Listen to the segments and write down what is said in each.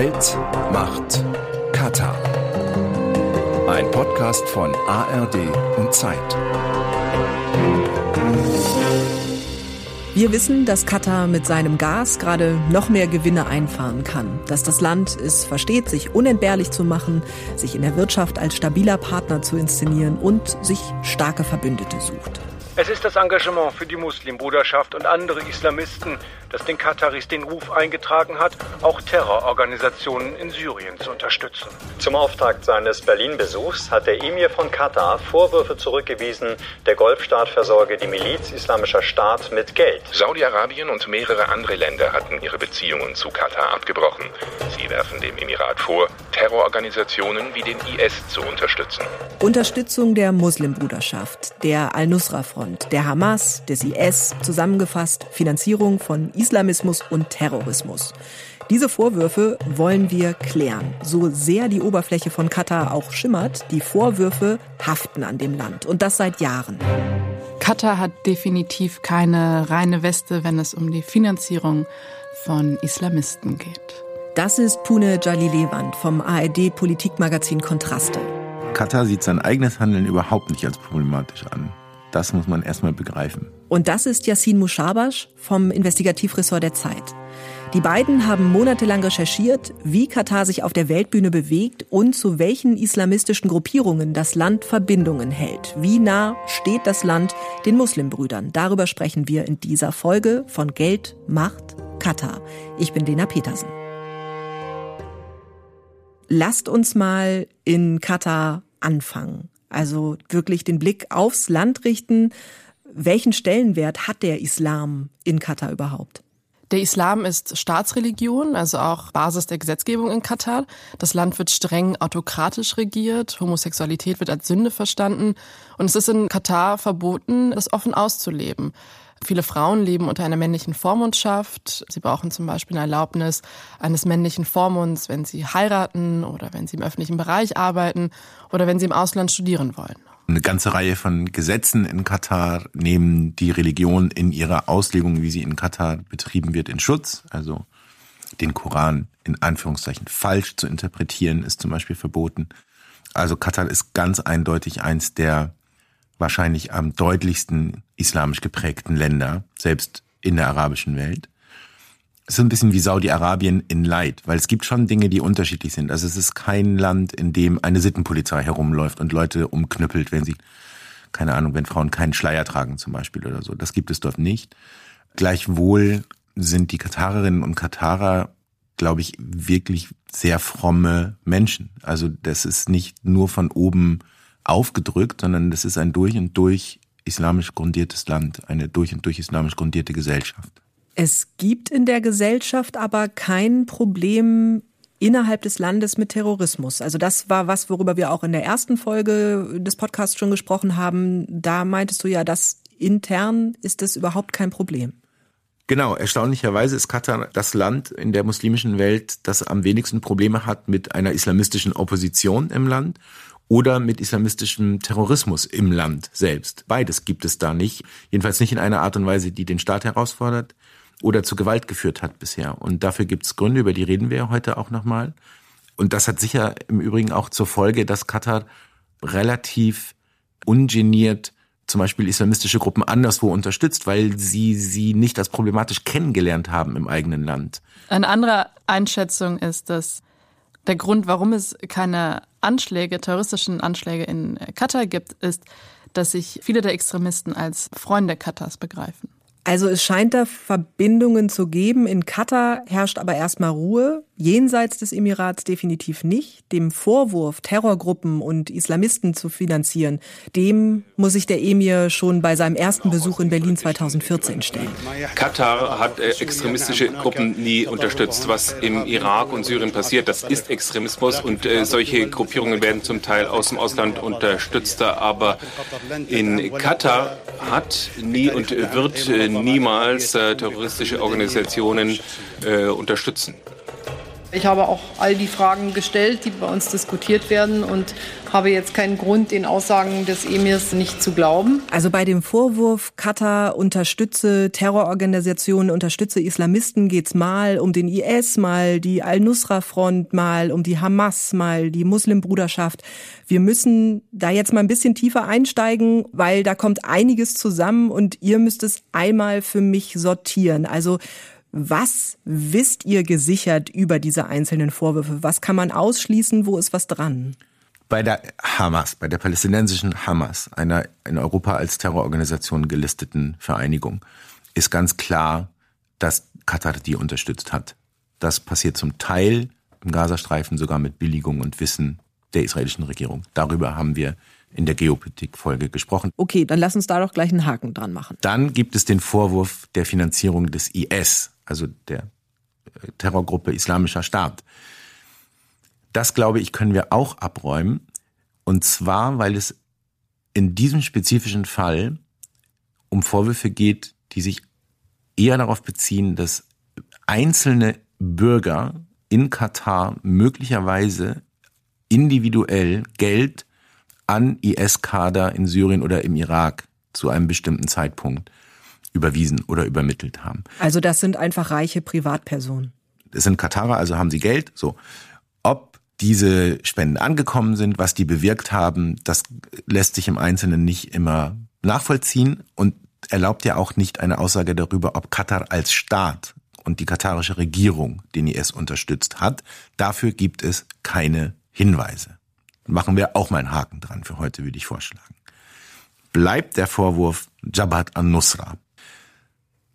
Geld, Macht, Katar. Ein Podcast von ARD und Zeit. Wir wissen, dass Katar mit seinem Gas gerade noch mehr Gewinne einfahren kann, dass das Land es versteht, sich unentbehrlich zu machen, sich in der Wirtschaft als stabiler Partner zu inszenieren und sich starke Verbündete sucht. Es ist das Engagement für die Muslimbruderschaft und andere Islamisten, das den Kataris den Ruf eingetragen hat, auch Terrororganisationen in Syrien zu unterstützen. Zum Auftakt seines Berlin-Besuchs hat der Emir von Katar Vorwürfe zurückgewiesen, der Golfstaat versorge die Miliz Islamischer Staat mit Geld. Saudi-Arabien und mehrere andere Länder hatten ihre Beziehungen zu Katar abgebrochen. Sie werfen dem Emirat vor, Terrororganisationen wie den IS zu unterstützen. Unterstützung der Muslimbruderschaft, der Al-Nusra-Front, der Hamas, des IS, zusammengefasst Finanzierung von Islamismus und Terrorismus. Diese Vorwürfe wollen wir klären. So sehr die Oberfläche von Katar auch schimmert, die Vorwürfe haften an dem Land. Und das seit Jahren. Katar hat definitiv keine reine Weste, wenn es um die Finanzierung von Islamisten geht. Das ist Pune Jalilewand vom ARD-Politikmagazin Kontraste. Katar sieht sein eigenes Handeln überhaupt nicht als problematisch an. Das muss man erstmal begreifen. Und das ist Yassin Mushabash vom Investigativressort der Zeit. Die beiden haben monatelang recherchiert, wie Katar sich auf der Weltbühne bewegt und zu welchen islamistischen Gruppierungen das Land Verbindungen hält. Wie nah steht das Land den Muslimbrüdern? Darüber sprechen wir in dieser Folge von Geld, Macht, Katar. Ich bin Lena Petersen. Lasst uns mal in Katar anfangen. Also wirklich den Blick aufs Land richten. Welchen Stellenwert hat der Islam in Katar überhaupt? Der Islam ist Staatsreligion, also auch Basis der Gesetzgebung in Katar. Das Land wird streng autokratisch regiert, Homosexualität wird als Sünde verstanden und es ist in Katar verboten, das offen auszuleben. Viele Frauen leben unter einer männlichen Vormundschaft. Sie brauchen zum Beispiel eine Erlaubnis eines männlichen Vormunds, wenn sie heiraten oder wenn sie im öffentlichen Bereich arbeiten oder wenn sie im Ausland studieren wollen. Eine ganze Reihe von Gesetzen in Katar nehmen die Religion in ihrer Auslegung, wie sie in Katar betrieben wird, in Schutz. Also den Koran in Anführungszeichen falsch zu interpretieren, ist zum Beispiel verboten. Also Katar ist ganz eindeutig eins der wahrscheinlich am deutlichsten islamisch geprägten Länder, selbst in der arabischen Welt. Es ist ein bisschen wie Saudi-Arabien in Leid, weil es gibt schon Dinge, die unterschiedlich sind. Also es ist kein Land, in dem eine Sittenpolizei herumläuft und Leute umknüppelt, wenn sie, keine Ahnung, wenn Frauen keinen Schleier tragen zum Beispiel oder so. Das gibt es dort nicht. Gleichwohl sind die Katarerinnen und Katarer, glaube ich, wirklich sehr fromme Menschen. Also das ist nicht nur von oben aufgedrückt, sondern das ist ein durch und durch islamisch grundiertes Land, eine durch und durch islamisch grundierte Gesellschaft. Es gibt in der Gesellschaft aber kein Problem innerhalb des Landes mit Terrorismus. Also das war was, worüber wir auch in der ersten Folge des Podcasts schon gesprochen haben. Da meintest du ja, dass intern ist das überhaupt kein Problem. Genau, erstaunlicherweise ist Katar das Land in der muslimischen Welt, das am wenigsten Probleme hat mit einer islamistischen Opposition im Land oder mit islamistischem Terrorismus im Land selbst. Beides gibt es da nicht. Jedenfalls nicht in einer Art und Weise, die den Staat herausfordert oder zu Gewalt geführt hat bisher. Und dafür gibt es Gründe, über die reden wir heute auch nochmal. Und das hat sicher im Übrigen auch zur Folge, dass Katar relativ ungeniert zum Beispiel islamistische Gruppen anderswo unterstützt, weil sie sie nicht als problematisch kennengelernt haben im eigenen Land. Eine andere Einschätzung ist, dass der Grund, warum es keine Anschläge, terroristischen Anschläge in Katar gibt, ist, dass sich viele der Extremisten als Freunde Katars begreifen. Also es scheint da Verbindungen zu geben. In Katar herrscht aber erstmal Ruhe. Jenseits des Emirats definitiv nicht. Dem Vorwurf, Terrorgruppen und Islamisten zu finanzieren, dem muss sich der Emir schon bei seinem ersten Besuch in Berlin 2014 stellen. Katar hat äh, extremistische Gruppen nie unterstützt. Was im Irak und Syrien passiert, das ist Extremismus und äh, solche Gruppierungen werden zum Teil aus dem Ausland unterstützt. Aber in Katar hat nie und wird äh, niemals terroristische Organisationen unterstützen. Ich habe auch all die Fragen gestellt, die bei uns diskutiert werden und habe jetzt keinen Grund, den Aussagen des Emirs nicht zu glauben. Also bei dem Vorwurf, Katar unterstütze Terrororganisationen, unterstütze Islamisten, geht's mal um den IS, mal die Al-Nusra-Front, mal um die Hamas, mal die Muslimbruderschaft. Wir müssen da jetzt mal ein bisschen tiefer einsteigen, weil da kommt einiges zusammen und ihr müsst es einmal für mich sortieren. Also was wisst ihr gesichert über diese einzelnen Vorwürfe? Was kann man ausschließen? Wo ist was dran? Bei der Hamas, bei der palästinensischen Hamas, einer in Europa als Terrororganisation gelisteten Vereinigung, ist ganz klar, dass Katar die unterstützt hat. Das passiert zum Teil im Gazastreifen sogar mit Billigung und Wissen der israelischen Regierung. Darüber haben wir in der Geopolitik-Folge gesprochen. Okay, dann lass uns da doch gleich einen Haken dran machen. Dann gibt es den Vorwurf der Finanzierung des IS, also der äh, Terrorgruppe Islamischer Staat. Das, glaube ich, können wir auch abräumen. Und zwar, weil es in diesem spezifischen Fall um Vorwürfe geht, die sich eher darauf beziehen, dass einzelne Bürger in Katar möglicherweise individuell Geld an IS-Kader in Syrien oder im Irak zu einem bestimmten Zeitpunkt überwiesen oder übermittelt haben. Also das sind einfach reiche Privatpersonen. Das sind Katarer, also haben sie Geld. So, ob diese Spenden angekommen sind, was die bewirkt haben, das lässt sich im Einzelnen nicht immer nachvollziehen und erlaubt ja auch nicht eine Aussage darüber, ob Katar als Staat und die katarische Regierung den IS unterstützt hat. Dafür gibt es keine Hinweise. Machen wir auch mal einen Haken dran für heute, würde ich vorschlagen. Bleibt der Vorwurf Jabhat an-Nusra.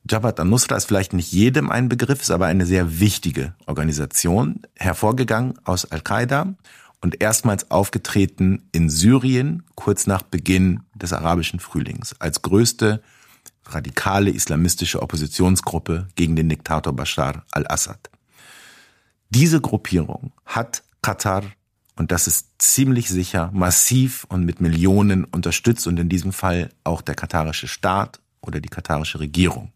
Jabhat al-Nusra ist vielleicht nicht jedem ein Begriff, ist aber eine sehr wichtige Organisation, hervorgegangen aus Al-Qaida und erstmals aufgetreten in Syrien kurz nach Beginn des arabischen Frühlings als größte radikale islamistische Oppositionsgruppe gegen den Diktator Bashar al-Assad. Diese Gruppierung hat Katar, und das ist ziemlich sicher, massiv und mit Millionen unterstützt und in diesem Fall auch der katarische Staat oder die katarische Regierung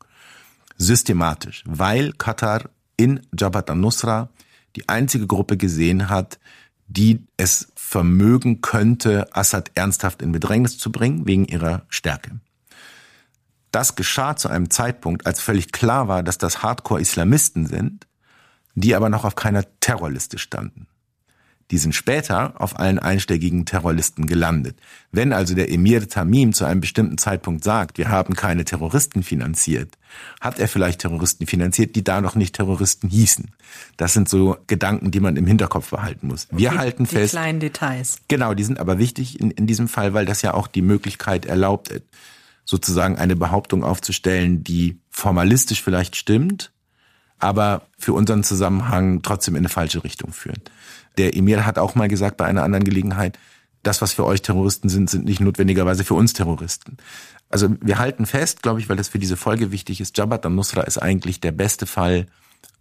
systematisch, weil Katar in Jabhat al-Nusra die einzige Gruppe gesehen hat, die es vermögen könnte, Assad ernsthaft in Bedrängnis zu bringen, wegen ihrer Stärke. Das geschah zu einem Zeitpunkt, als völlig klar war, dass das Hardcore-Islamisten sind, die aber noch auf keiner Terrorliste standen. Die sind später auf allen einschlägigen Terroristen gelandet. Wenn also der Emir Tamim zu einem bestimmten Zeitpunkt sagt, wir haben keine Terroristen finanziert, hat er vielleicht Terroristen finanziert, die da noch nicht Terroristen hießen. Das sind so Gedanken, die man im Hinterkopf behalten muss. Wir die, halten die fest. Die kleinen Details. Genau, die sind aber wichtig in, in diesem Fall, weil das ja auch die Möglichkeit erlaubt, sozusagen eine Behauptung aufzustellen, die formalistisch vielleicht stimmt, aber für unseren Zusammenhang trotzdem in eine falsche Richtung führt. Der Emir hat auch mal gesagt bei einer anderen Gelegenheit, das, was für euch Terroristen sind, sind nicht notwendigerweise für uns Terroristen. Also wir halten fest, glaube ich, weil das für diese Folge wichtig ist, Jabhat al-Nusra ist eigentlich der beste Fall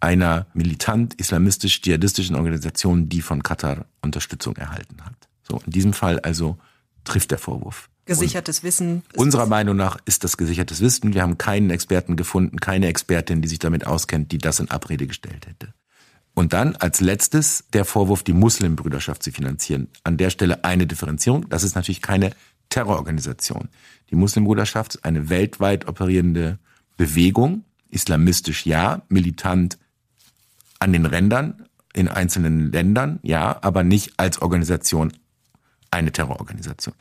einer militant islamistisch-dschihadistischen Organisation, die von Katar Unterstützung erhalten hat. So, in diesem Fall also trifft der Vorwurf. Gesichertes Wissen. Unserer Meinung nach ist das gesichertes Wissen. Wir haben keinen Experten gefunden, keine Expertin, die sich damit auskennt, die das in Abrede gestellt hätte. Und dann als letztes der Vorwurf, die Muslimbrüderschaft zu finanzieren. An der Stelle eine Differenzierung. Das ist natürlich keine Terrororganisation. Die Muslimbruderschaft ist eine weltweit operierende Bewegung, islamistisch ja, militant an den Rändern, in einzelnen Ländern, ja, aber nicht als Organisation eine Terrororganisation.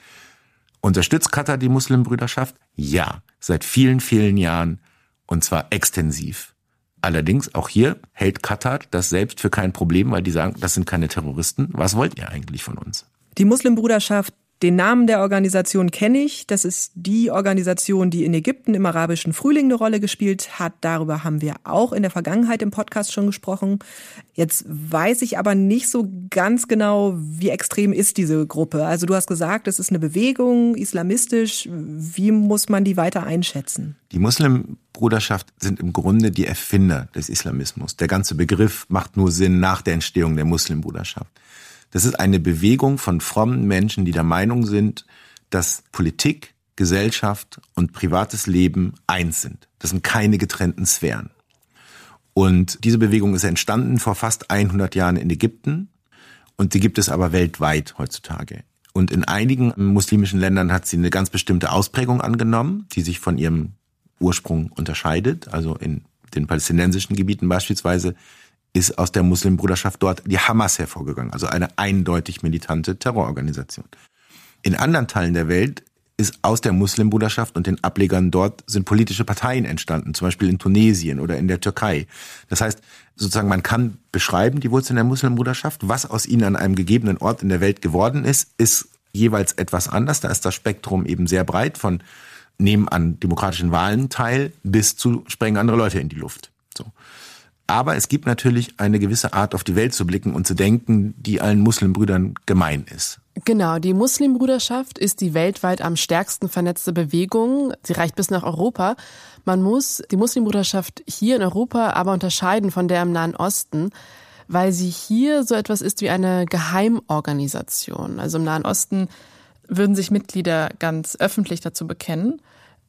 Unterstützt Katar die Muslimbrüderschaft? Ja, seit vielen, vielen Jahren und zwar extensiv. Allerdings, auch hier hält Katar das selbst für kein Problem, weil die sagen, das sind keine Terroristen. Was wollt ihr eigentlich von uns? Die Muslimbruderschaft den Namen der Organisation kenne ich. Das ist die Organisation, die in Ägypten im arabischen Frühling eine Rolle gespielt hat. Darüber haben wir auch in der Vergangenheit im Podcast schon gesprochen. Jetzt weiß ich aber nicht so ganz genau, wie extrem ist diese Gruppe. Also du hast gesagt, es ist eine Bewegung, islamistisch. Wie muss man die weiter einschätzen? Die Muslimbruderschaft sind im Grunde die Erfinder des Islamismus. Der ganze Begriff macht nur Sinn nach der Entstehung der Muslimbruderschaft. Das ist eine Bewegung von frommen Menschen, die der Meinung sind, dass Politik, Gesellschaft und privates Leben eins sind. Das sind keine getrennten Sphären. Und diese Bewegung ist entstanden vor fast 100 Jahren in Ägypten und die gibt es aber weltweit heutzutage. Und in einigen muslimischen Ländern hat sie eine ganz bestimmte Ausprägung angenommen, die sich von ihrem Ursprung unterscheidet. Also in den palästinensischen Gebieten beispielsweise ist aus der Muslimbruderschaft dort die Hamas hervorgegangen, also eine eindeutig militante Terrororganisation. In anderen Teilen der Welt ist aus der Muslimbruderschaft und den Ablegern dort sind politische Parteien entstanden, zum Beispiel in Tunesien oder in der Türkei. Das heißt, sozusagen man kann beschreiben, die Wurzeln der Muslimbruderschaft, was aus ihnen an einem gegebenen Ort in der Welt geworden ist, ist jeweils etwas anders. Da ist das Spektrum eben sehr breit von nehmen an demokratischen Wahlen teil bis zu sprengen andere Leute in die Luft. So. Aber es gibt natürlich eine gewisse Art, auf die Welt zu blicken und zu denken, die allen Muslimbrüdern gemein ist. Genau, die Muslimbruderschaft ist die weltweit am stärksten vernetzte Bewegung. Sie reicht bis nach Europa. Man muss die Muslimbruderschaft hier in Europa aber unterscheiden von der im Nahen Osten, weil sie hier so etwas ist wie eine Geheimorganisation. Also im Nahen Osten würden sich Mitglieder ganz öffentlich dazu bekennen.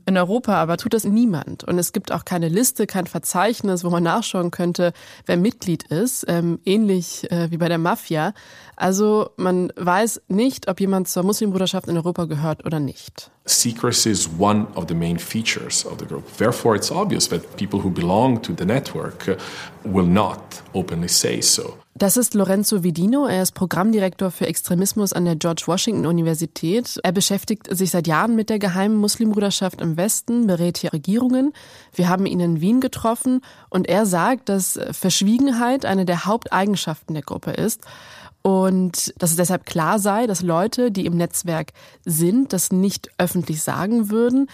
In Europa aber tut das niemand. Und es gibt auch keine Liste, kein Verzeichnis, wo man nachschauen könnte, wer Mitglied ist, ähm, ähnlich äh, wie bei der Mafia. Also man weiß nicht, ob jemand zur Muslimbruderschaft in Europa gehört oder nicht. Secrecy is one of the main features of the group. Therefore, it's obvious that people who belong to the network will not openly say so. Das ist Lorenzo Vidino. Er ist Programmdirektor für Extremismus an der George Washington Universität. Er beschäftigt sich seit Jahren mit der geheimen Muslimbruderschaft im Westen, berät hier Regierungen. Wir haben ihn in Wien getroffen und er sagt, dass Verschwiegenheit eine der Haupteigenschaften der Gruppe ist und dass es deshalb klar sei, dass Leute, die im Netzwerk sind, das nicht öffentlich sagen würden,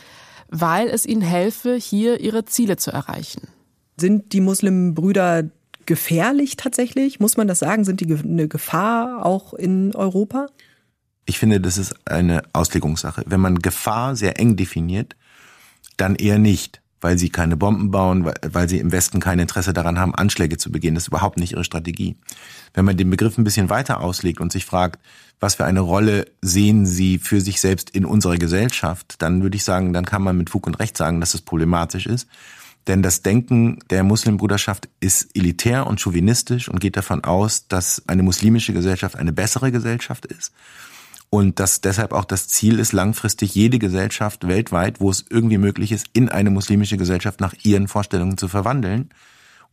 weil es ihnen helfe, hier ihre Ziele zu erreichen. Sind die Muslimbrüder gefährlich tatsächlich? Muss man das sagen? Sind die eine Gefahr auch in Europa? Ich finde, das ist eine Auslegungssache. Wenn man Gefahr sehr eng definiert, dann eher nicht, weil sie keine Bomben bauen, weil, sie im Westen kein Interesse daran haben, Anschläge zu begehen. Das ist überhaupt nicht ihre Strategie. Wenn man den Begriff ein bisschen weiter auslegt und sich fragt, was für eine Rolle sehen sie für sich selbst in unserer Gesellschaft, dann würde ich sagen, dann kann man mit Fug und Recht sagen, dass es problematisch ist. Denn das Denken der Muslimbruderschaft ist elitär und chauvinistisch und geht davon aus, dass eine muslimische Gesellschaft eine bessere Gesellschaft ist. Und dass deshalb auch das Ziel ist, langfristig jede Gesellschaft weltweit, wo es irgendwie möglich ist, in eine muslimische Gesellschaft nach ihren Vorstellungen zu verwandeln.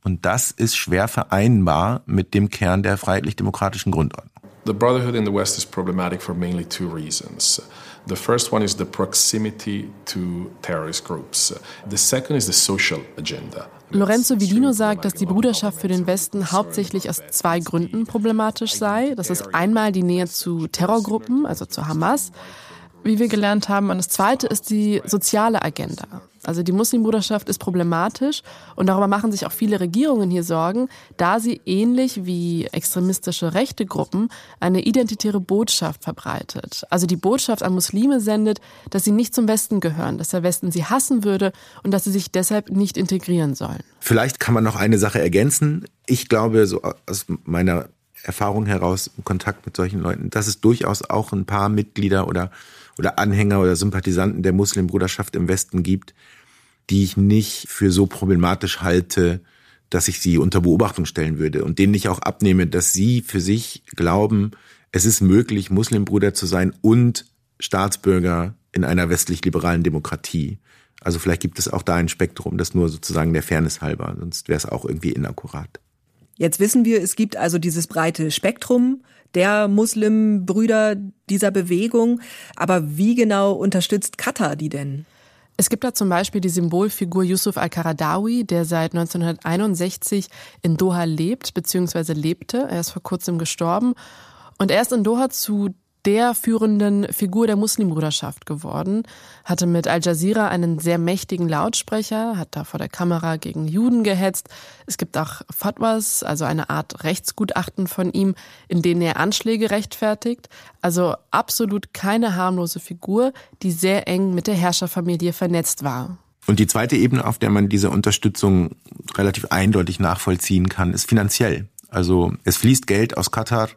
Und das ist schwer vereinbar mit dem Kern der freiheitlich-demokratischen Grundordnung. The Brotherhood in the West is problematic for mainly two reasons. The first one is the proximity to terrorist groups. The second is the social agenda. Lorenzo Vidino sagt, dass die Bruderschaft für den Westen hauptsächlich aus zwei Gründen problematisch sei. Das ist einmal die Nähe zu Terrorgruppen, also zu Hamas, wie wir gelernt haben. Und das zweite ist die soziale Agenda. Also die Muslimbruderschaft ist problematisch und darüber machen sich auch viele Regierungen hier Sorgen, da sie ähnlich wie extremistische rechte Gruppen eine identitäre Botschaft verbreitet. Also die Botschaft an Muslime sendet, dass sie nicht zum Westen gehören, dass der Westen sie hassen würde und dass sie sich deshalb nicht integrieren sollen. Vielleicht kann man noch eine Sache ergänzen. Ich glaube, so aus meiner Erfahrung heraus im Kontakt mit solchen Leuten, dass es durchaus auch ein paar Mitglieder oder oder Anhänger oder Sympathisanten der Muslimbruderschaft im Westen gibt, die ich nicht für so problematisch halte, dass ich sie unter Beobachtung stellen würde und denen ich auch abnehme, dass sie für sich glauben, es ist möglich, Muslimbruder zu sein und Staatsbürger in einer westlich-liberalen Demokratie. Also vielleicht gibt es auch da ein Spektrum, das nur sozusagen der Fairness halber, sonst wäre es auch irgendwie inakkurat. Jetzt wissen wir, es gibt also dieses breite Spektrum der Muslimbrüder dieser Bewegung. Aber wie genau unterstützt Katar die denn? Es gibt da zum Beispiel die Symbolfigur Yusuf al-Qaradawi, der seit 1961 in Doha lebt bzw. lebte. Er ist vor kurzem gestorben. Und er ist in Doha zu der führenden Figur der Muslimbruderschaft geworden, hatte mit Al Jazeera einen sehr mächtigen Lautsprecher, hat da vor der Kamera gegen Juden gehetzt. Es gibt auch Fatwas, also eine Art Rechtsgutachten von ihm, in denen er Anschläge rechtfertigt. Also absolut keine harmlose Figur, die sehr eng mit der Herrscherfamilie vernetzt war. Und die zweite Ebene, auf der man diese Unterstützung relativ eindeutig nachvollziehen kann, ist finanziell. Also es fließt Geld aus Katar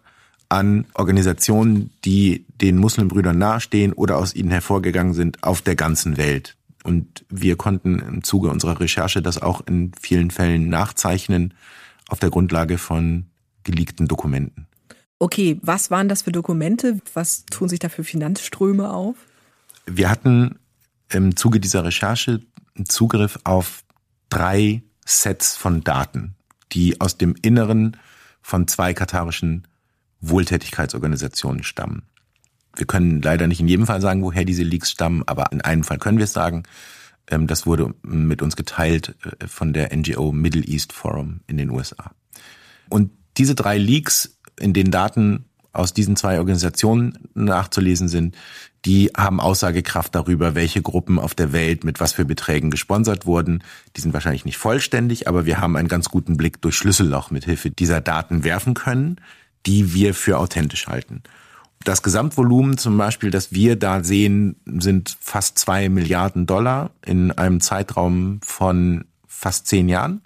an Organisationen, die den Muslimbrüdern nahestehen oder aus ihnen hervorgegangen sind auf der ganzen Welt. Und wir konnten im Zuge unserer Recherche das auch in vielen Fällen nachzeichnen auf der Grundlage von geleakten Dokumenten. Okay, was waren das für Dokumente? Was tun sich da für Finanzströme auf? Wir hatten im Zuge dieser Recherche Zugriff auf drei Sets von Daten, die aus dem Inneren von zwei katarischen Wohltätigkeitsorganisationen stammen. Wir können leider nicht in jedem Fall sagen, woher diese Leaks stammen, aber in einem Fall können wir es sagen. Ähm, das wurde mit uns geteilt äh, von der NGO Middle East Forum in den USA. Und diese drei Leaks, in denen Daten aus diesen zwei Organisationen nachzulesen sind, die haben Aussagekraft darüber, welche Gruppen auf der Welt mit was für Beträgen gesponsert wurden. Die sind wahrscheinlich nicht vollständig, aber wir haben einen ganz guten Blick durch Schlüsselloch mit Hilfe dieser Daten werfen können, die wir für authentisch halten. Das Gesamtvolumen zum Beispiel, das wir da sehen, sind fast zwei Milliarden Dollar in einem Zeitraum von fast zehn Jahren.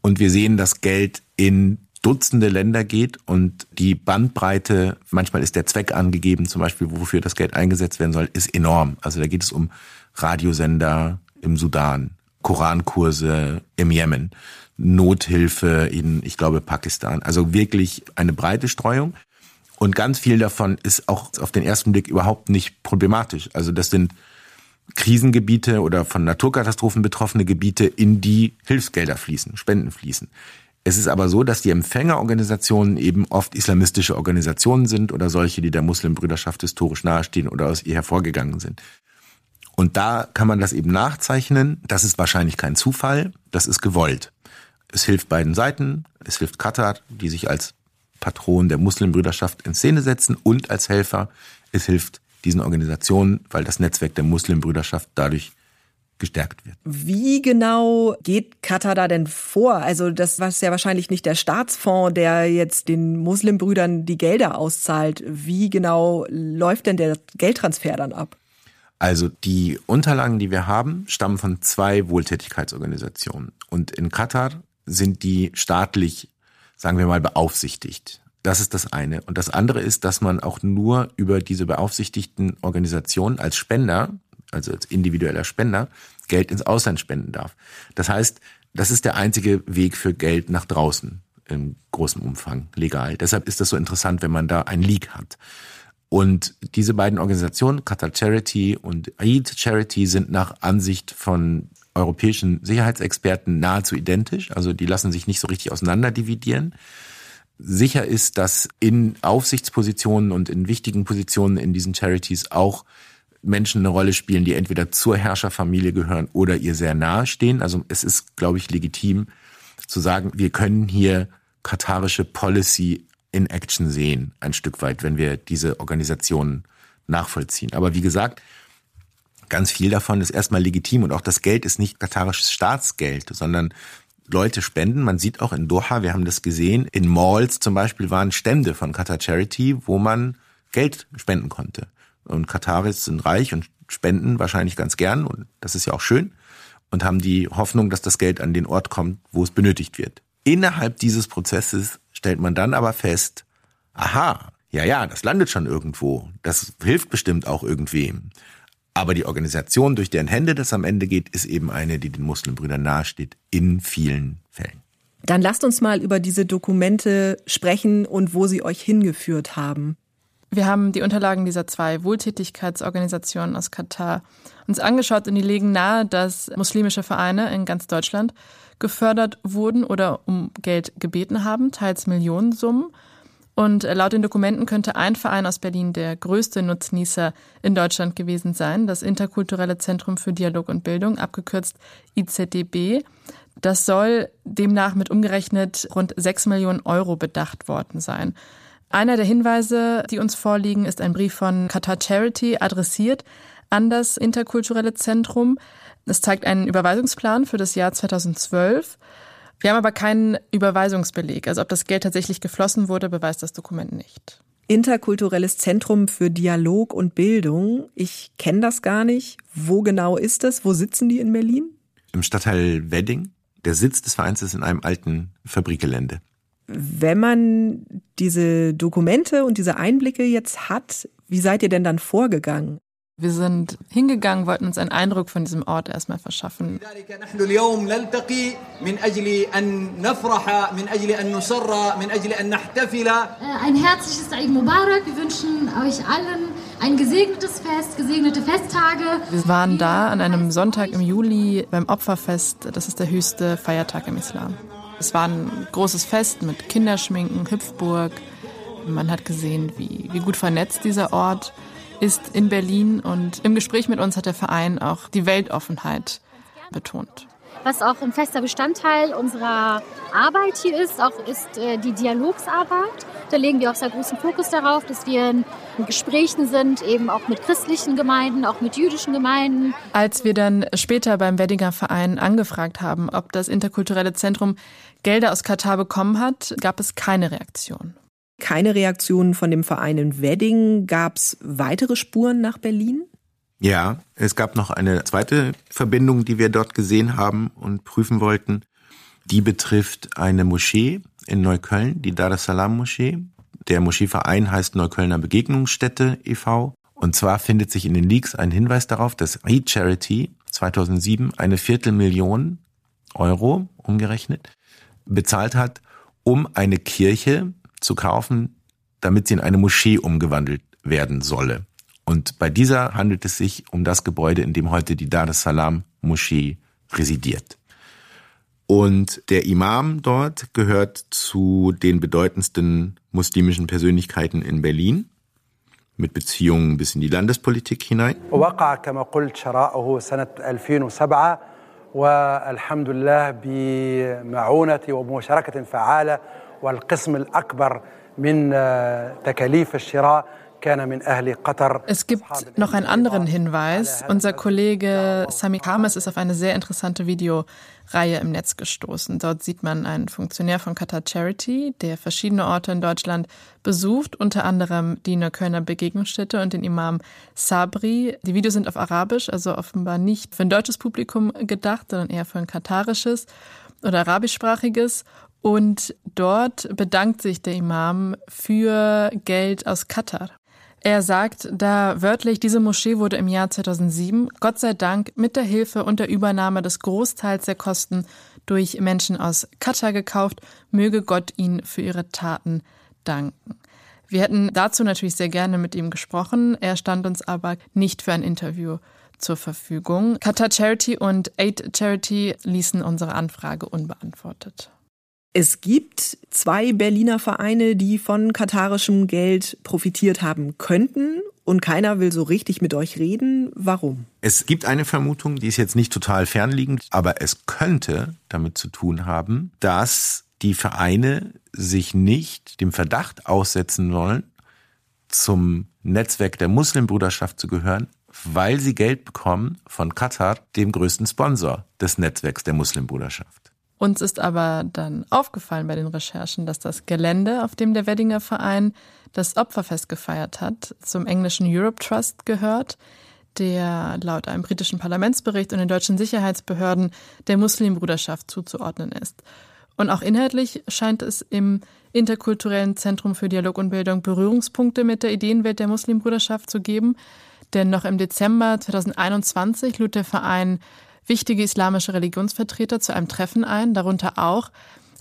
Und wir sehen das Geld in Dutzende Länder geht und die Bandbreite, manchmal ist der Zweck angegeben, zum Beispiel wofür das Geld eingesetzt werden soll, ist enorm. Also da geht es um Radiosender im Sudan, Korankurse im Jemen, Nothilfe in, ich glaube, Pakistan. Also wirklich eine breite Streuung. Und ganz viel davon ist auch auf den ersten Blick überhaupt nicht problematisch. Also das sind Krisengebiete oder von Naturkatastrophen betroffene Gebiete, in die Hilfsgelder fließen, Spenden fließen. Es ist aber so, dass die Empfängerorganisationen eben oft islamistische Organisationen sind oder solche, die der Muslimbrüderschaft historisch nahestehen oder aus ihr hervorgegangen sind. Und da kann man das eben nachzeichnen. Das ist wahrscheinlich kein Zufall. Das ist gewollt. Es hilft beiden Seiten. Es hilft Katar, die sich als Patron der Muslimbrüderschaft in Szene setzen und als Helfer. Es hilft diesen Organisationen, weil das Netzwerk der Muslimbrüderschaft dadurch gestärkt wird. Wie genau geht Katar da denn vor? Also das war ja wahrscheinlich nicht der Staatsfonds, der jetzt den Muslimbrüdern die Gelder auszahlt. Wie genau läuft denn der Geldtransfer dann ab? Also die Unterlagen, die wir haben, stammen von zwei Wohltätigkeitsorganisationen. Und in Katar sind die staatlich sagen wir mal, beaufsichtigt. Das ist das eine. Und das andere ist, dass man auch nur über diese beaufsichtigten Organisationen als Spender, also als individueller Spender, Geld ins Ausland spenden darf. Das heißt, das ist der einzige Weg für Geld nach draußen im großen Umfang legal. Deshalb ist das so interessant, wenn man da ein Leak hat. Und diese beiden Organisationen, Qatar Charity und Aid Charity, sind nach Ansicht von europäischen Sicherheitsexperten nahezu identisch. Also die lassen sich nicht so richtig auseinander dividieren. Sicher ist, dass in Aufsichtspositionen und in wichtigen Positionen in diesen Charities auch Menschen eine Rolle spielen, die entweder zur Herrscherfamilie gehören oder ihr sehr nahe stehen. Also es ist, glaube ich, legitim zu sagen, wir können hier katarische Policy in Action sehen, ein Stück weit, wenn wir diese Organisationen nachvollziehen. Aber wie gesagt, Ganz viel davon ist erstmal legitim und auch das Geld ist nicht katarisches Staatsgeld, sondern Leute spenden. Man sieht auch in Doha, wir haben das gesehen, in Malls zum Beispiel waren Stände von Qatar Charity, wo man Geld spenden konnte. Und Kataris sind reich und spenden wahrscheinlich ganz gern und das ist ja auch schön und haben die Hoffnung, dass das Geld an den Ort kommt, wo es benötigt wird. Innerhalb dieses Prozesses stellt man dann aber fest, aha, ja, ja, das landet schon irgendwo. Das hilft bestimmt auch irgendwem. Aber die Organisation, durch deren Hände das am Ende geht, ist eben eine, die den Muslimbrüdern nahesteht, in vielen Fällen. Dann lasst uns mal über diese Dokumente sprechen und wo sie euch hingeführt haben. Wir haben die Unterlagen dieser zwei Wohltätigkeitsorganisationen aus Katar uns angeschaut und die legen nahe, dass muslimische Vereine in ganz Deutschland gefördert wurden oder um Geld gebeten haben, teils Millionensummen. Und laut den Dokumenten könnte ein Verein aus Berlin der größte Nutznießer in Deutschland gewesen sein, das Interkulturelle Zentrum für Dialog und Bildung, abgekürzt IZDB. Das soll demnach mit umgerechnet rund sechs Millionen Euro bedacht worden sein. Einer der Hinweise, die uns vorliegen, ist ein Brief von Qatar Charity adressiert an das Interkulturelle Zentrum. Es zeigt einen Überweisungsplan für das Jahr 2012. Wir haben aber keinen Überweisungsbeleg. Also ob das Geld tatsächlich geflossen wurde, beweist das Dokument nicht. Interkulturelles Zentrum für Dialog und Bildung. Ich kenne das gar nicht. Wo genau ist das? Wo sitzen die in Berlin? Im Stadtteil Wedding. Der Sitz des Vereins ist in einem alten Fabrikgelände. Wenn man diese Dokumente und diese Einblicke jetzt hat, wie seid ihr denn dann vorgegangen? Wir sind hingegangen, wollten uns einen Eindruck von diesem Ort erstmal verschaffen. Ein herzliches Eid Mubarak. Wir wünschen euch allen ein gesegnetes Fest, gesegnete Festtage. Wir waren da an einem Sonntag im Juli beim Opferfest. Das ist der höchste Feiertag im Islam. Es war ein großes Fest mit Kinderschminken, Hüpfburg. Man hat gesehen, wie, wie gut vernetzt dieser Ort ist in Berlin. Und im Gespräch mit uns hat der Verein auch die Weltoffenheit betont. Was auch ein fester Bestandteil unserer Arbeit hier ist, auch ist äh, die Dialogsarbeit. Da legen wir auch sehr großen Fokus darauf, dass wir in Gesprächen sind, eben auch mit christlichen Gemeinden, auch mit jüdischen Gemeinden. Als wir dann später beim Weddinger Verein angefragt haben, ob das interkulturelle Zentrum Gelder aus Katar bekommen hat, gab es keine Reaktion. Keine Reaktion von dem Verein in Wedding. Gab es weitere Spuren nach Berlin? Ja, es gab noch eine zweite Verbindung, die wir dort gesehen haben und prüfen wollten. Die betrifft eine Moschee in Neukölln, die Dar es Salaam Moschee. Der Moscheeverein heißt Neuköllner Begegnungsstätte e.V. Und zwar findet sich in den Leaks ein Hinweis darauf, dass Eid Charity 2007 eine Viertelmillion Euro umgerechnet bezahlt hat, um eine Kirche zu kaufen, damit sie in eine Moschee umgewandelt werden solle. Und bei dieser handelt es sich um das Gebäude, in dem heute die Dar es Salaam Moschee residiert. Und der Imam dort gehört zu den bedeutendsten muslimischen Persönlichkeiten in Berlin mit Beziehungen bis in die Landespolitik hinein. والحمد لله بمعونة ومشاركة فعالة والقسم الأكبر من تكاليف الشراء es gibt noch einen anderen Hinweis. Unser Kollege Sami Kames ist auf eine sehr interessante Videoreihe im Netz gestoßen. Dort sieht man einen Funktionär von Qatar Charity, der verschiedene Orte in Deutschland besucht, unter anderem die Neuköllner Begegnungsstätte und den Imam Sabri. Die Videos sind auf Arabisch, also offenbar nicht für ein deutsches Publikum gedacht, sondern eher für ein katarisches oder arabischsprachiges. Und dort bedankt sich der Imam für Geld aus Katar. Er sagt da wörtlich, diese Moschee wurde im Jahr 2007, Gott sei Dank, mit der Hilfe und der Übernahme des Großteils der Kosten durch Menschen aus Katar gekauft. Möge Gott ihn für ihre Taten danken. Wir hätten dazu natürlich sehr gerne mit ihm gesprochen. Er stand uns aber nicht für ein Interview zur Verfügung. Qatar Charity und Aid Charity ließen unsere Anfrage unbeantwortet. Es gibt zwei Berliner Vereine, die von katarischem Geld profitiert haben könnten und keiner will so richtig mit euch reden. Warum? Es gibt eine Vermutung, die ist jetzt nicht total fernliegend, aber es könnte damit zu tun haben, dass die Vereine sich nicht dem Verdacht aussetzen wollen, zum Netzwerk der Muslimbruderschaft zu gehören, weil sie Geld bekommen von Katar, dem größten Sponsor des Netzwerks der Muslimbruderschaft. Uns ist aber dann aufgefallen bei den Recherchen, dass das Gelände, auf dem der Weddinger Verein das Opferfest gefeiert hat, zum englischen Europe Trust gehört, der laut einem britischen Parlamentsbericht und den deutschen Sicherheitsbehörden der Muslimbruderschaft zuzuordnen ist. Und auch inhaltlich scheint es im interkulturellen Zentrum für Dialog und Bildung Berührungspunkte mit der Ideenwelt der Muslimbruderschaft zu geben. Denn noch im Dezember 2021 lud der Verein wichtige islamische Religionsvertreter zu einem Treffen ein, darunter auch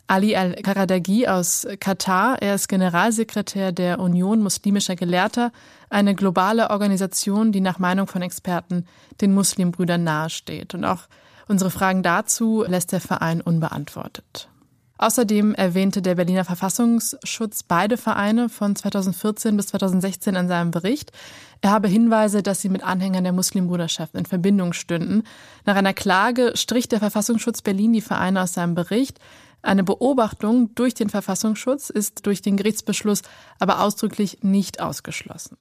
Ali al-Karadagi aus Katar. Er ist Generalsekretär der Union muslimischer Gelehrter, eine globale Organisation, die nach Meinung von Experten den Muslimbrüdern nahesteht. Und auch unsere Fragen dazu lässt der Verein unbeantwortet. Außerdem erwähnte der Berliner Verfassungsschutz beide Vereine von 2014 bis 2016 in seinem Bericht. Er habe Hinweise, dass sie mit Anhängern der Muslimbruderschaft in Verbindung stünden. Nach einer Klage strich der Verfassungsschutz Berlin die Vereine aus seinem Bericht. Eine Beobachtung durch den Verfassungsschutz ist durch den Gerichtsbeschluss aber ausdrücklich nicht ausgeschlossen.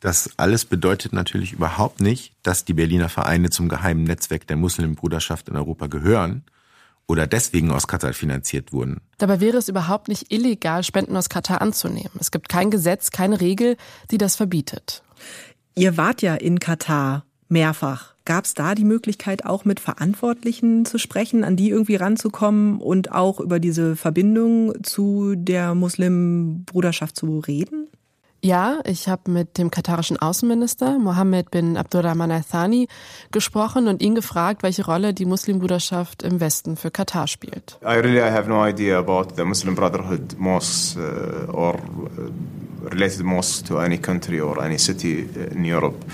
Das alles bedeutet natürlich überhaupt nicht, dass die Berliner Vereine zum geheimen Netzwerk der Muslimbruderschaft in Europa gehören oder deswegen aus Katar finanziert wurden. Dabei wäre es überhaupt nicht illegal, Spenden aus Katar anzunehmen. Es gibt kein Gesetz, keine Regel, die das verbietet. Ihr wart ja in Katar mehrfach. Gab es da die Möglichkeit, auch mit Verantwortlichen zu sprechen, an die irgendwie ranzukommen und auch über diese Verbindung zu der Muslimbruderschaft zu reden? Ja, ich habe mit dem katarischen Außenminister Mohammed bin Abdurrahman Al-Thani gesprochen und ihn gefragt, welche Rolle die Muslimbruderschaft im Westen für Katar spielt. I really I have no idea about the Muslim Brotherhood mosques uh, or uh, related mosques to any country or any city in Europe.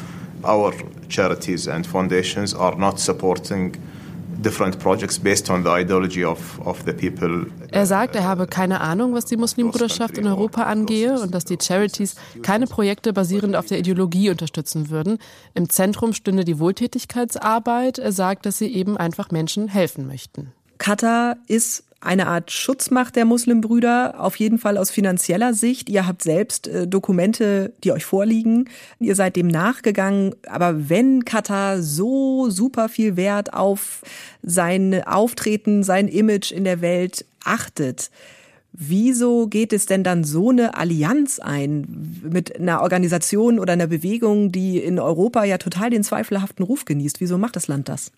Our charities and foundations are not supporting Er sagt, er habe keine Ahnung, was die Muslimbruderschaft in Europa angehe und dass die Charities keine Projekte basierend auf der Ideologie unterstützen würden. Im Zentrum stünde die Wohltätigkeitsarbeit. Er sagt, dass sie eben einfach Menschen helfen möchten. Katar ist eine Art Schutzmacht der Muslimbrüder, auf jeden Fall aus finanzieller Sicht. Ihr habt selbst äh, Dokumente, die euch vorliegen. Ihr seid dem nachgegangen. Aber wenn Katar so super viel Wert auf sein Auftreten, sein Image in der Welt achtet, Wieso geht es denn dann so eine Allianz ein mit einer Organisation oder einer Bewegung, die in Europa ja total den zweifelhaften Ruf genießt? Wieso macht das Land das?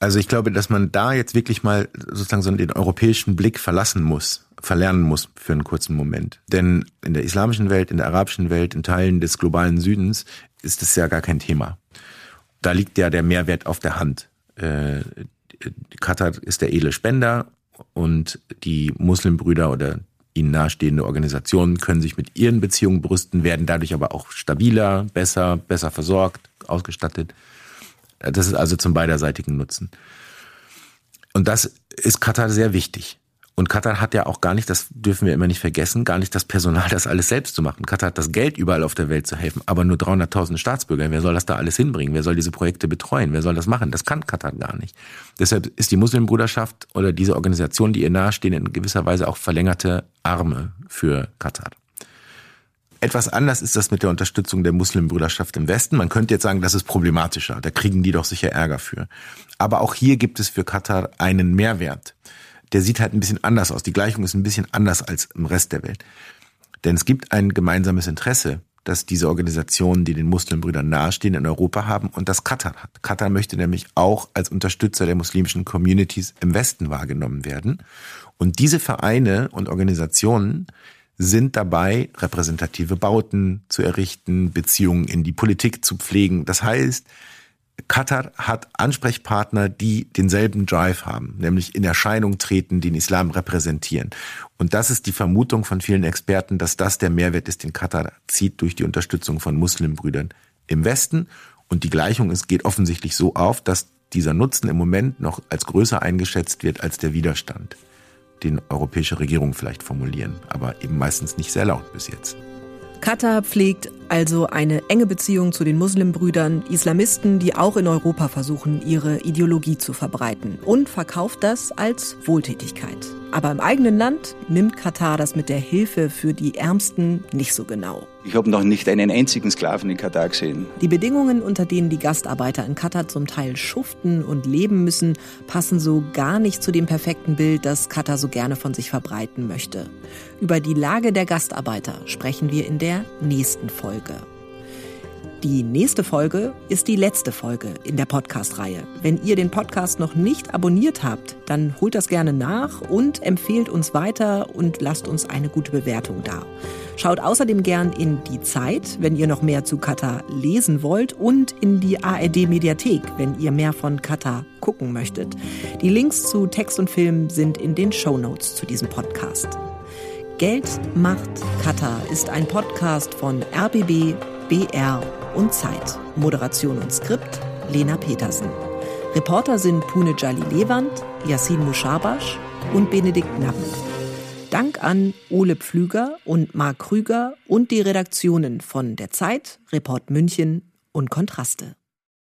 Also ich glaube, dass man da jetzt wirklich mal sozusagen so den europäischen Blick verlassen muss, verlernen muss für einen kurzen Moment. Denn in der islamischen Welt, in der arabischen Welt, in Teilen des globalen Südens ist es ja gar kein Thema. Da liegt ja der Mehrwert auf der Hand. Äh, Katar ist der edle Spender und die Muslimbrüder oder ihnen nahestehende Organisationen können sich mit ihren Beziehungen brüsten, werden dadurch aber auch stabiler, besser, besser versorgt, ausgestattet. Das ist also zum beiderseitigen Nutzen. Und das ist Katar sehr wichtig. Und Katar hat ja auch gar nicht, das dürfen wir immer nicht vergessen, gar nicht das Personal, das alles selbst zu machen. Katar hat das Geld, überall auf der Welt zu helfen, aber nur 300.000 Staatsbürger. Wer soll das da alles hinbringen? Wer soll diese Projekte betreuen? Wer soll das machen? Das kann Katar gar nicht. Deshalb ist die Muslimbruderschaft oder diese Organisation, die ihr nahestehen, in gewisser Weise auch verlängerte Arme für Katar. Etwas anders ist das mit der Unterstützung der Muslimbrüderschaft im Westen. Man könnte jetzt sagen, das ist problematischer. Da kriegen die doch sicher Ärger für. Aber auch hier gibt es für Katar einen Mehrwert. Der sieht halt ein bisschen anders aus. Die Gleichung ist ein bisschen anders als im Rest der Welt. Denn es gibt ein gemeinsames Interesse, dass diese Organisationen, die den Muslimbrüdern nahestehen, in Europa haben und das Katar hat. Katar möchte nämlich auch als Unterstützer der muslimischen Communities im Westen wahrgenommen werden. Und diese Vereine und Organisationen sind dabei, repräsentative Bauten zu errichten, Beziehungen in die Politik zu pflegen. Das heißt, Katar hat Ansprechpartner, die denselben Drive haben, nämlich in Erscheinung treten, den Islam repräsentieren. Und das ist die Vermutung von vielen Experten, dass das der Mehrwert ist, den Katar zieht durch die Unterstützung von Muslimbrüdern im Westen. Und die Gleichung ist, geht offensichtlich so auf, dass dieser Nutzen im Moment noch als größer eingeschätzt wird als der Widerstand den europäische Regierungen vielleicht formulieren, aber eben meistens nicht sehr laut bis jetzt. Katar pflegt also eine enge Beziehung zu den Muslimbrüdern, Islamisten, die auch in Europa versuchen, ihre Ideologie zu verbreiten und verkauft das als Wohltätigkeit. Aber im eigenen Land nimmt Katar das mit der Hilfe für die Ärmsten nicht so genau. Ich habe noch nicht einen einzigen Sklaven in Katar gesehen. Die Bedingungen, unter denen die Gastarbeiter in Katar zum Teil schuften und leben müssen, passen so gar nicht zu dem perfekten Bild, das Katar so gerne von sich verbreiten möchte. Über die Lage der Gastarbeiter sprechen wir in der nächsten Folge. Die nächste Folge ist die letzte Folge in der Podcast-Reihe. Wenn ihr den Podcast noch nicht abonniert habt, dann holt das gerne nach und empfehlt uns weiter und lasst uns eine gute Bewertung da. Schaut außerdem gern in die Zeit, wenn ihr noch mehr zu Katar lesen wollt und in die ARD Mediathek, wenn ihr mehr von Katar gucken möchtet. Die Links zu Text und Film sind in den Show Notes zu diesem Podcast. Geld macht Katar ist ein Podcast von RBB, BR und Zeit. Moderation und Skript Lena Petersen. Reporter sind Pune Jali Lewand, Yassin Mushabash und Benedikt Nappen. Dank an Ole Pflüger und Marc Krüger und die Redaktionen von Der Zeit, Report München und Kontraste.